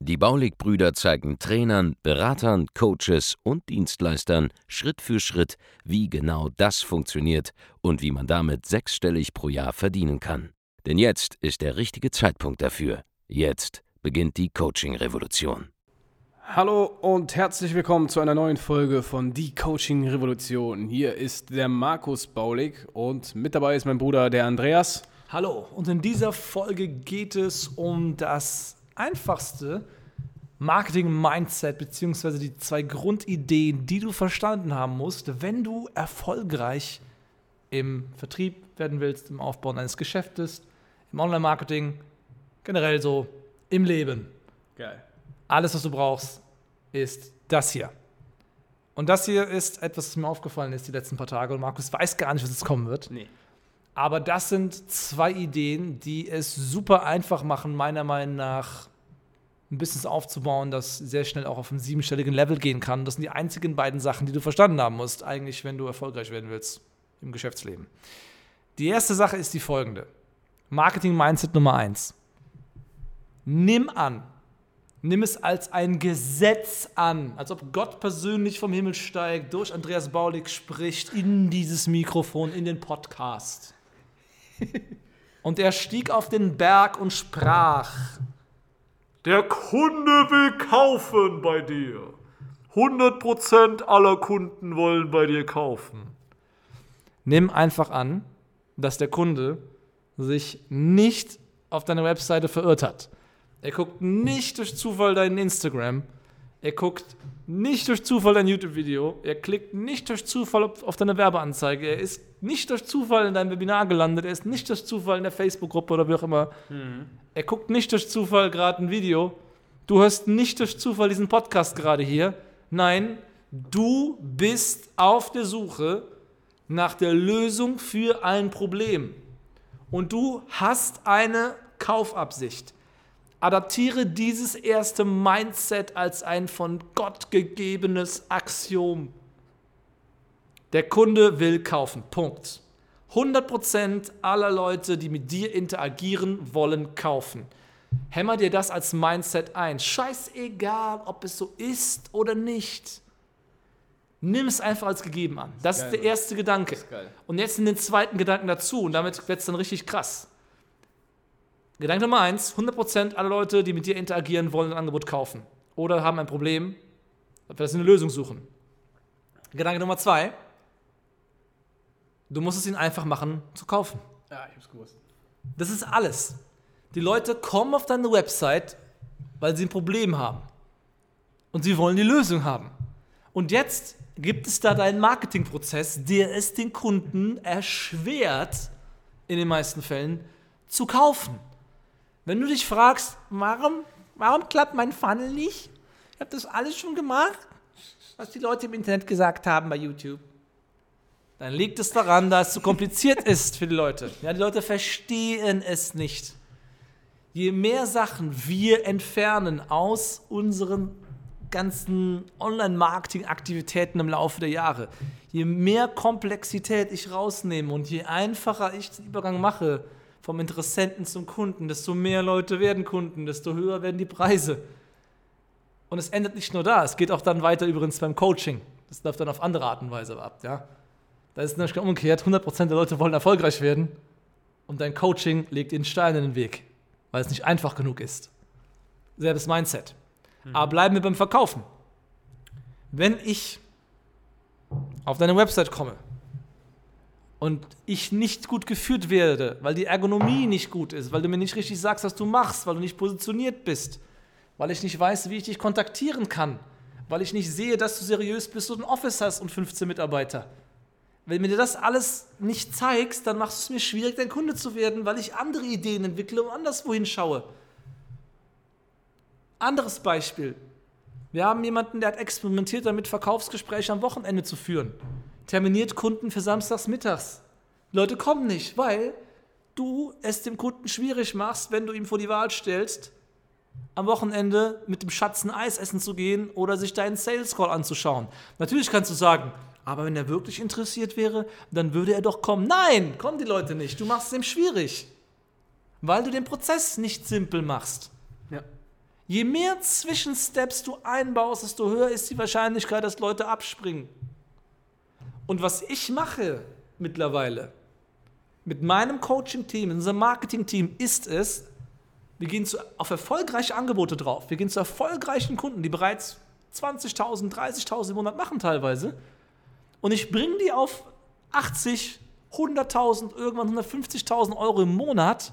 Die Baulig-Brüder zeigen Trainern, Beratern, Coaches und Dienstleistern Schritt für Schritt, wie genau das funktioniert und wie man damit sechsstellig pro Jahr verdienen kann. Denn jetzt ist der richtige Zeitpunkt dafür. Jetzt beginnt die Coaching-Revolution. Hallo und herzlich willkommen zu einer neuen Folge von Die Coaching Revolution. Hier ist der Markus Baulig und mit dabei ist mein Bruder der Andreas. Hallo und in dieser Folge geht es um das einfachste Marketing-Mindset beziehungsweise die zwei Grundideen, die du verstanden haben musst, wenn du erfolgreich im Vertrieb werden willst, im Aufbau eines Geschäftes, im Online-Marketing, generell so im Leben. Geil. Alles, was du brauchst, ist das hier. Und das hier ist etwas, was mir aufgefallen ist die letzten paar Tage. Und Markus weiß gar nicht, was jetzt kommen wird. Nee. Aber das sind zwei Ideen, die es super einfach machen, meiner Meinung nach, ein Business aufzubauen, das sehr schnell auch auf einen siebenstelligen Level gehen kann. Das sind die einzigen beiden Sachen, die du verstanden haben musst, eigentlich, wenn du erfolgreich werden willst im Geschäftsleben. Die erste Sache ist die folgende. Marketing Mindset Nummer eins. Nimm an, nimm es als ein Gesetz an, als ob Gott persönlich vom Himmel steigt, durch Andreas Baulig spricht in dieses Mikrofon, in den Podcast. Und er stieg auf den Berg und sprach, Der Kunde will kaufen bei dir. 100% aller Kunden wollen bei dir kaufen. nimm einfach an, dass der Kunde sich nicht auf deine Webseite verirrt hat. Er guckt nicht durch Zufall dein Instagram. Er guckt nicht durch Zufall dein YouTube-Video. Er klickt nicht durch Zufall auf deine Werbeanzeige. Er ist nicht durch Zufall in deinem Webinar gelandet. Er ist nicht durch Zufall in der Facebook-Gruppe oder wie auch immer. Er guckt nicht durch Zufall gerade ein Video. Du hörst nicht durch Zufall diesen Podcast gerade hier. Nein, du bist auf der Suche nach der Lösung für ein Problem. Und du hast eine Kaufabsicht. Adaptiere dieses erste Mindset als ein von Gott gegebenes Axiom. Der Kunde will kaufen. Punkt. 100% aller Leute, die mit dir interagieren, wollen kaufen. Hämmer dir das als Mindset ein. Scheißegal, ob es so ist oder nicht. Nimm es einfach als gegeben an. Das ist, geil, der Mann. erste Gedanke. ist. Und jetzt in den zweiten Gedanken dazu. Und damit wird es dann richtig krass. Gedanke Nummer eins: 100% aller Leute, die mit dir interagieren, wollen ein Angebot kaufen. Oder haben ein Problem, dass sie eine Lösung suchen. Gedanke Nummer zwei: Du musst es ihnen einfach machen, zu kaufen. Ja, ich hab's gewusst. Das ist alles. Die Leute kommen auf deine Website, weil sie ein Problem haben. Und sie wollen die Lösung haben. Und jetzt gibt es da deinen Marketingprozess, der es den Kunden erschwert, in den meisten Fällen, zu kaufen. Wenn du dich fragst, warum, warum klappt mein Funnel nicht? Ich habe das alles schon gemacht, was die Leute im Internet gesagt haben bei YouTube. Dann liegt es daran, dass es zu kompliziert ist für die Leute. Ja, die Leute verstehen es nicht. Je mehr Sachen wir entfernen aus unseren ganzen Online-Marketing-Aktivitäten im Laufe der Jahre, je mehr Komplexität ich rausnehme und je einfacher ich den Übergang mache vom Interessenten zum Kunden, desto mehr Leute werden Kunden, desto höher werden die Preise. Und es endet nicht nur da, es geht auch dann weiter übrigens beim Coaching. Das läuft dann auf andere Art und Weise ab. Ja? Da ist es nämlich umgekehrt, 100% der Leute wollen erfolgreich werden und dein Coaching legt ihnen Steine in den Weg, weil es nicht einfach genug ist. Selbes Mindset. Aber bleiben wir beim Verkaufen. Wenn ich auf deine Website komme und ich nicht gut geführt werde, weil die Ergonomie nicht gut ist, weil du mir nicht richtig sagst, was du machst, weil du nicht positioniert bist, weil ich nicht weiß, wie ich dich kontaktieren kann, weil ich nicht sehe, dass du seriös bist und ein Office hast und 15 Mitarbeiter. Wenn du mir das alles nicht zeigst, dann machst du es mir schwierig, dein Kunde zu werden, weil ich andere Ideen entwickle und anderswohin schaue. Anderes Beispiel. Wir haben jemanden, der hat experimentiert damit, Verkaufsgespräche am Wochenende zu führen. Terminiert Kunden für samstags mittags. Leute kommen nicht, weil du es dem Kunden schwierig machst, wenn du ihm vor die Wahl stellst, am Wochenende mit dem Schatz ein Eis essen zu gehen oder sich deinen Sales Call anzuschauen. Natürlich kannst du sagen, aber wenn er wirklich interessiert wäre, dann würde er doch kommen. Nein, kommen die Leute nicht. Du machst es ihm schwierig, weil du den Prozess nicht simpel machst. Ja. Je mehr Zwischensteps du einbaust, desto höher ist die Wahrscheinlichkeit, dass Leute abspringen. Und was ich mache mittlerweile mit meinem Coaching-Team, unserem Marketing-Team, ist es, wir gehen zu, auf erfolgreiche Angebote drauf. Wir gehen zu erfolgreichen Kunden, die bereits 20.000, 30.000 im Monat machen teilweise. Und ich bringe die auf 80, 100.000, irgendwann 150.000 Euro im Monat,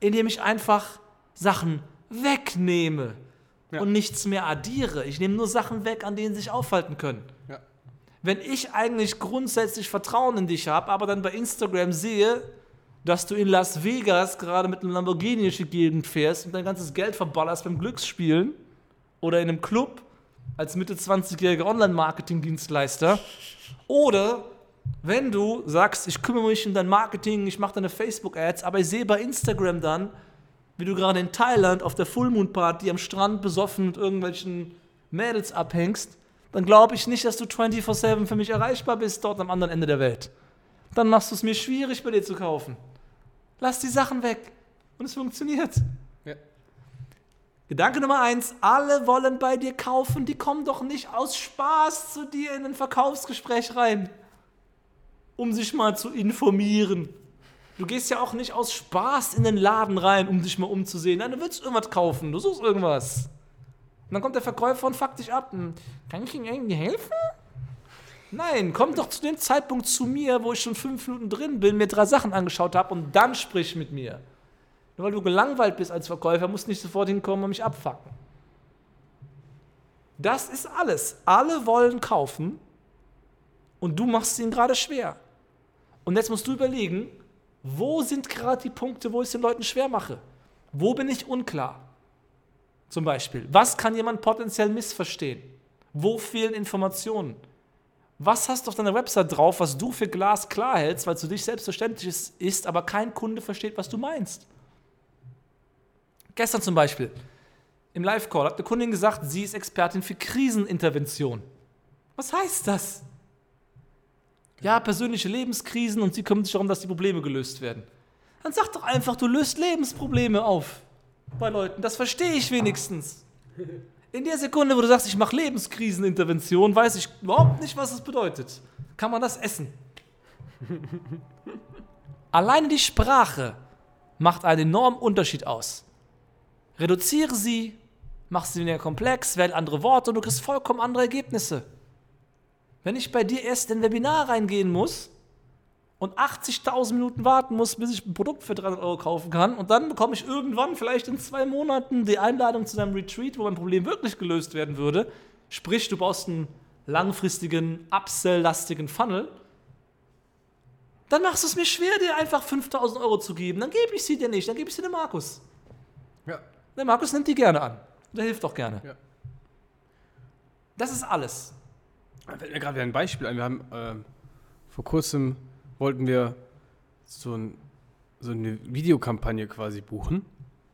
indem ich einfach Sachen wegnehme Ja. und nichts mehr addiere. Ich nehme nur Sachen weg, an denen sie sich aufhalten können. Ja. Wenn ich eigentlich grundsätzlich Vertrauen in dich habe, aber dann bei Instagram sehe, dass du in Las Vegas gerade mit einem Lamborghini durch die Gegend fährst und dein ganzes Geld verballerst beim Glücksspielen oder in einem Club als Mitte 20-jähriger Online-Marketing-Dienstleister oder wenn du sagst, ich kümmere mich um dein Marketing, ich mache deine Facebook-Ads, aber ich sehe bei Instagram dann, wie du gerade in Thailand auf der Full Moon Party am Strand besoffen mit irgendwelchen Mädels abhängst, dann glaube ich nicht, dass du 24/7 für mich erreichbar bist dort am anderen Ende der Welt. Dann machst du es mir schwierig, bei dir zu kaufen. Lass die Sachen weg und es funktioniert. Ja. Gedanke Nummer eins, alle wollen bei dir kaufen, die kommen doch nicht aus Spaß zu dir in ein Verkaufsgespräch rein, um sich mal zu informieren. Du gehst ja auch nicht aus Spaß in den Laden rein, um dich mal umzusehen. Nein, du willst irgendwas kaufen, du suchst irgendwas. Und dann kommt der Verkäufer und fuckt dich ab. Hm, Kann ich Ihnen irgendwie helfen? Nein, komm doch zu dem Zeitpunkt zu mir, wo ich schon fünf Minuten drin bin, mir drei Sachen angeschaut habe und dann sprich mit mir. Nur weil du gelangweilt bist als Verkäufer, musst du nicht sofort hinkommen und mich abfacken. Das ist alles. Alle wollen kaufen und du machst es ihnen gerade schwer. Und jetzt musst du überlegen, wo sind gerade die Punkte, wo ich es den Leuten schwer mache? Wo bin ich unklar? Zum Beispiel, was kann jemand potenziell missverstehen? Wo fehlen Informationen? Was hast du auf deiner Website drauf, was du für glasklar hältst, weil es für dich selbstverständlich ist, ist, aber kein Kunde versteht, was du meinst? Gestern zum Beispiel im Live-Call hat eine Kundin gesagt, sie ist Expertin für Krisenintervention. Was heißt das? Ja, persönliche Lebenskrisen und sie kümmert sich darum, dass die Probleme gelöst werden. Dann sag doch einfach, du löst Lebensprobleme auf bei Leuten. Das verstehe ich wenigstens. In der Sekunde, wo du sagst, ich mache Lebenskrisenintervention, weiß ich überhaupt nicht, was das bedeutet. Kann man das essen? Alleine die Sprache macht einen enormen Unterschied aus. Reduziere sie, mach sie weniger komplex, wähle andere Worte und du kriegst vollkommen andere Ergebnisse. Wenn ich bei dir erst in ein Webinar reingehen muss und 80.000 Minuten warten muss, bis ich ein Produkt für 300 Euro kaufen kann und dann bekomme ich irgendwann, vielleicht in zwei Monaten, die Einladung zu deinem Retreat, wo mein Problem wirklich gelöst werden würde, sprich, du baust einen langfristigen, upsell-lastigen Funnel, dann machst du es mir schwer, dir einfach 5000 Euro zu geben. Dann gebe ich sie dir nicht, dann gebe ich sie dem Markus. Ja. Der Markus nimmt die gerne an. Der hilft auch gerne. Ja. Das ist alles. Da fällt mir gerade wieder ein Beispiel ein. Wir haben ähm, vor kurzem wollten wir so, ein, so eine Videokampagne quasi buchen,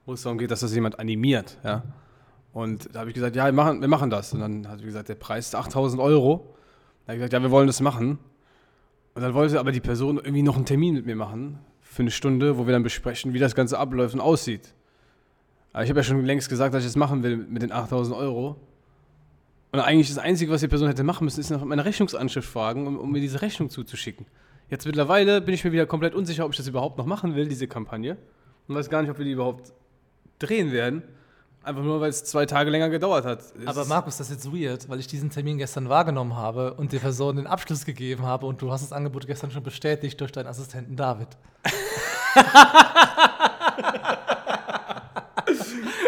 wo es darum geht, dass das jemand animiert. Ja? Und da habe ich gesagt, ja, wir machen, wir machen das. Und dann hat sie gesagt, der Preis ist 8000 Euro. Da habe ich gesagt, ja, wir wollen das machen. Und dann wollte aber die Person irgendwie noch einen Termin mit mir machen für eine Stunde, wo wir dann besprechen, wie das Ganze abläuft und aussieht. Aber ich habe ja schon längst gesagt, dass ich das machen will mit den 8000 Euro. Und eigentlich das Einzige, was die Person hätte machen müssen, ist nach meiner Rechnungsanschrift fragen, um, um mir diese Rechnung zuzuschicken. Jetzt mittlerweile bin ich mir wieder komplett unsicher, ob ich das überhaupt noch machen will, diese Kampagne. Und weiß gar nicht, ob wir die überhaupt drehen werden. Einfach nur, weil es zwei Tage länger gedauert hat. Es Aber Markus, das ist jetzt weird, weil ich diesen Termin gestern wahrgenommen habe und der Person den Abschluss gegeben habe und du hast das Angebot gestern schon bestätigt durch deinen Assistenten David.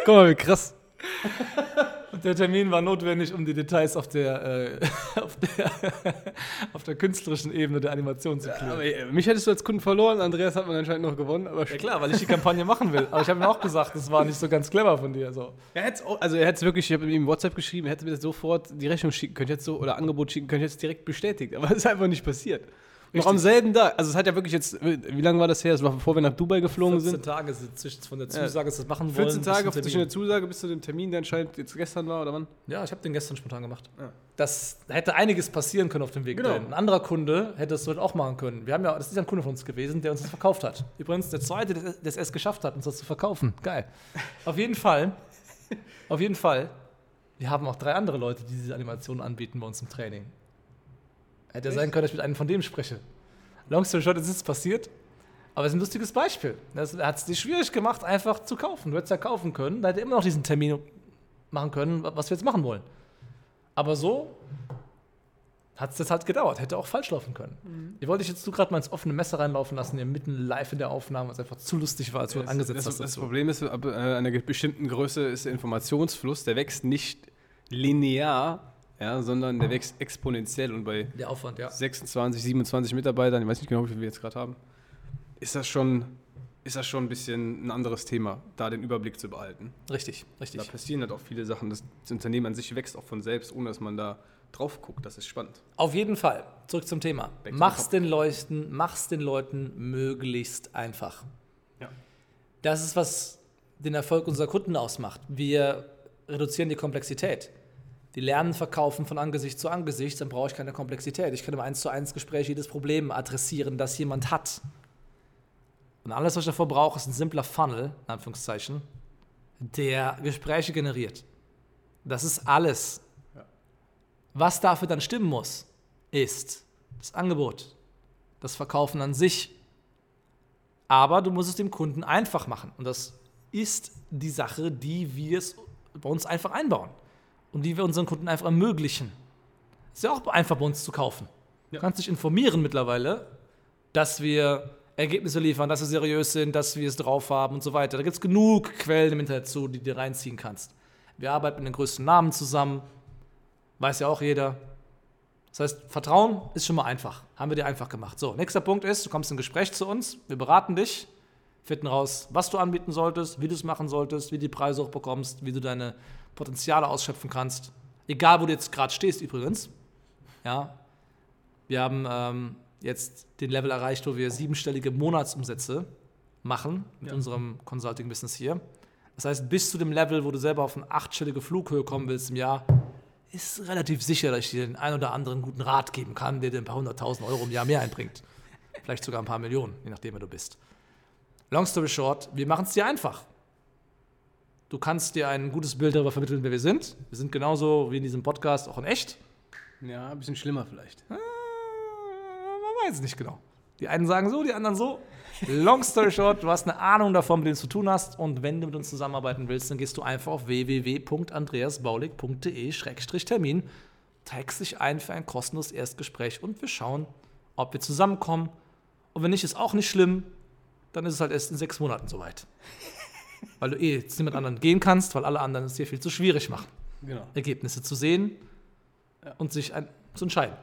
Guck mal, wie krass. Der Termin war notwendig, um die Details auf der, äh, auf der, auf der künstlerischen Ebene der Animation zu klären. Aber äh, mich hättest du als Kunden verloren, Andreas hat man anscheinend noch gewonnen. Aber Ja klar, weil ich die Kampagne machen will. Aber ich habe ihm auch gesagt, das war nicht so ganz clever von dir. So. Er hätte also er hätte wirklich, ich habe ihm WhatsApp geschrieben, er hätte mir das sofort die Rechnung schicken können, jetzt so, oder Angebot schicken können, jetzt direkt bestätigt. Aber es ist einfach nicht passiert. Noch am selben Tag. Also es hat ja wirklich jetzt, wie lange war das her? Das war bevor wir nach Dubai geflogen 14 sind. Tage sind zwischen von der Zusage, dass das machen wollen. 14 bis Tage zwischen der Zusage bis zu dem Termin, der anscheinend jetzt gestern war, oder wann? Ja, ich habe den gestern spontan gemacht. Ja. Das da hätte einiges passieren können auf dem Weg. Genau. dahin. Ein anderer Kunde hätte es heute auch machen können. Wir haben ja, das ist ja ein Kunde von uns gewesen, der uns das verkauft hat. Übrigens der zweite, der der es erst geschafft hat, uns das zu verkaufen. Geil. Auf jeden Fall, auf jeden Fall, wir haben auch drei andere Leute, die diese Animationen anbieten bei uns im Training. Hätte ja sein können, dass ich mit einem von dem spreche. Long story short, es ist passiert. Aber es ist ein lustiges Beispiel. Das hat es dir schwierig gemacht, einfach zu kaufen. Du hättest ja kaufen können, da hätte er immer noch diesen Termin machen können, was wir jetzt machen wollen. Aber so hat es das halt gedauert. Hätte auch falsch laufen können. Ich wollte dich jetzt du gerade mal ins offene Messer reinlaufen lassen, hier mitten live in der Aufnahme, was einfach zu lustig war, als du angesetzt das, hast. das dazu. Problem ist, ab äh, einer bestimmten Größe ist der Informationsfluss, der wächst nicht linear, ja, sondern der wächst exponentiell. Und bei Der Aufwand, ja. 26, 27 Mitarbeitern, ich weiß nicht genau, wie viele wir jetzt gerade haben, ist das schon, ist das schon ein bisschen ein anderes Thema, da den Überblick zu behalten. Richtig, Da richtig. passieren halt auch viele Sachen. Das, Unternehmen an sich wächst auch von selbst, ohne dass man da drauf guckt. Das ist spannend. Auf jeden Fall. Zurück zum Thema. Back Mach's den Leuten, mach's den Leuten möglichst einfach. Ja. Das ist, was den Erfolg unserer Kunden ausmacht. Wir reduzieren die Komplexität. Die lernen verkaufen von Angesicht zu Angesicht, dann brauche ich keine Komplexität. Ich kann im 1 zu 1 Gespräch jedes Problem adressieren, das jemand hat. Und alles, was ich davor brauche, ist ein simpler Funnel, in Anführungszeichen, der Gespräche generiert. Das ist alles. Was dafür dann stimmen muss, ist das Angebot, das Verkaufen an sich. Aber du musst es dem Kunden einfach machen. Und das ist die Sache, die wir es bei uns einfach einbauen. Und die wir unseren Kunden einfach ermöglichen. Ist ja auch einfach bei uns zu kaufen. Du kannst dich informieren mittlerweile, dass wir Ergebnisse liefern, dass wir seriös sind, dass wir es drauf haben und so weiter. Da gibt es genug Quellen im Internet zu, die du dir reinziehen kannst. Wir arbeiten mit den größten Namen zusammen. Weiß ja auch jeder. Das heißt, Vertrauen ist schon mal einfach. Haben wir dir einfach gemacht. So, nächster Punkt ist, du kommst in Gespräch zu uns, wir beraten dich, finden raus, was du anbieten solltest, wie du es machen solltest, wie du die Preise auch bekommst, wie du deine Potenziale ausschöpfen kannst. Egal, wo du jetzt gerade stehst übrigens. Ja. Wir haben ähm, jetzt den Level erreicht, wo wir siebenstellige Monatsumsätze machen mit unserem Consulting-Business hier. Das heißt, bis zu dem Level, wo du selber auf eine achtstellige Flughöhe kommen willst im Jahr, ist relativ sicher, dass ich dir den einen oder anderen guten Rat geben kann, der dir ein paar hunderttausend Euro im Jahr mehr einbringt. Vielleicht sogar ein paar Millionen, je nachdem, wer du bist. Long story short, wir machen es dir einfach. Du kannst dir ein gutes Bild darüber vermitteln, wer wir sind. Wir sind genauso wie in diesem Podcast auch in echt. Ja, ein bisschen schlimmer vielleicht. Äh, man weiß es nicht genau. Die einen sagen so, die anderen so. Long story short, du hast eine Ahnung davon, mit denen du zu tun hast. Und wenn du mit uns zusammenarbeiten willst, dann gehst du einfach auf www.andreasbaulig.de-termin, tagst dich ein für ein kostenloses Erstgespräch und wir schauen, ob wir zusammenkommen. Und wenn nicht, ist auch nicht schlimm. Dann ist es halt erst in sechs Monaten soweit. Weil du eh jetzt mit anderen gehen kannst, weil alle anderen es dir viel zu schwierig machen. Genau. Ergebnisse zu sehen und sich ein, zu entscheiden.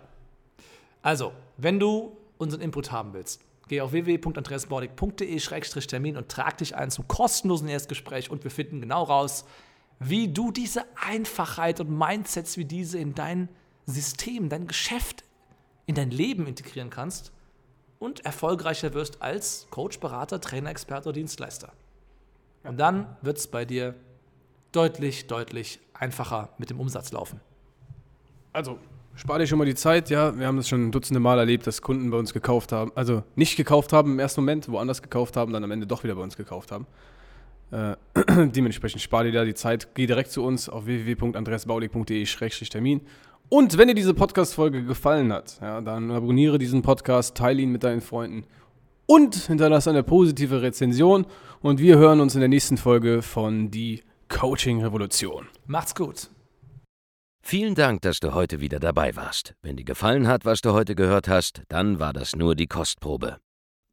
Also, wenn du unseren Input haben willst, geh auf www.andreasbordig.de-termin und trag dich ein zum kostenlosen Erstgespräch und wir finden genau raus, wie du diese Einfachheit und Mindsets wie diese in dein System, dein Geschäft, in dein Leben integrieren kannst und erfolgreicher wirst als Coach, Berater, Trainer, Experte oder Dienstleister. Und dann wird es bei dir deutlich, deutlich einfacher mit dem Umsatz laufen. Also, spar dir schon mal die Zeit, ja. Wir haben das schon dutzende Mal erlebt, dass Kunden bei uns gekauft haben. Also nicht gekauft haben im ersten Moment, woanders gekauft haben, dann am Ende doch wieder bei uns gekauft haben. Äh, dementsprechend spar dir da die Zeit. Geh direkt zu uns auf www.andreasbaulig.de-termin. Und wenn dir diese Podcast-Folge gefallen hat, ja, dann abonniere diesen Podcast, teile ihn mit deinen Freunden und hinterlasse eine positive Rezension. Und wir hören uns in der nächsten Folge von Die Coaching Revolution. Macht's gut. Vielen Dank, dass du heute wieder dabei warst. Wenn dir gefallen hat, was du heute gehört hast, dann war das nur die Kostprobe.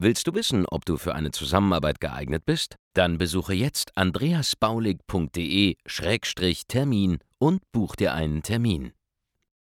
Willst du wissen, ob du für eine Zusammenarbeit geeignet bist? Dann besuche jetzt andreasbaulig.de-termin und buch dir einen Termin.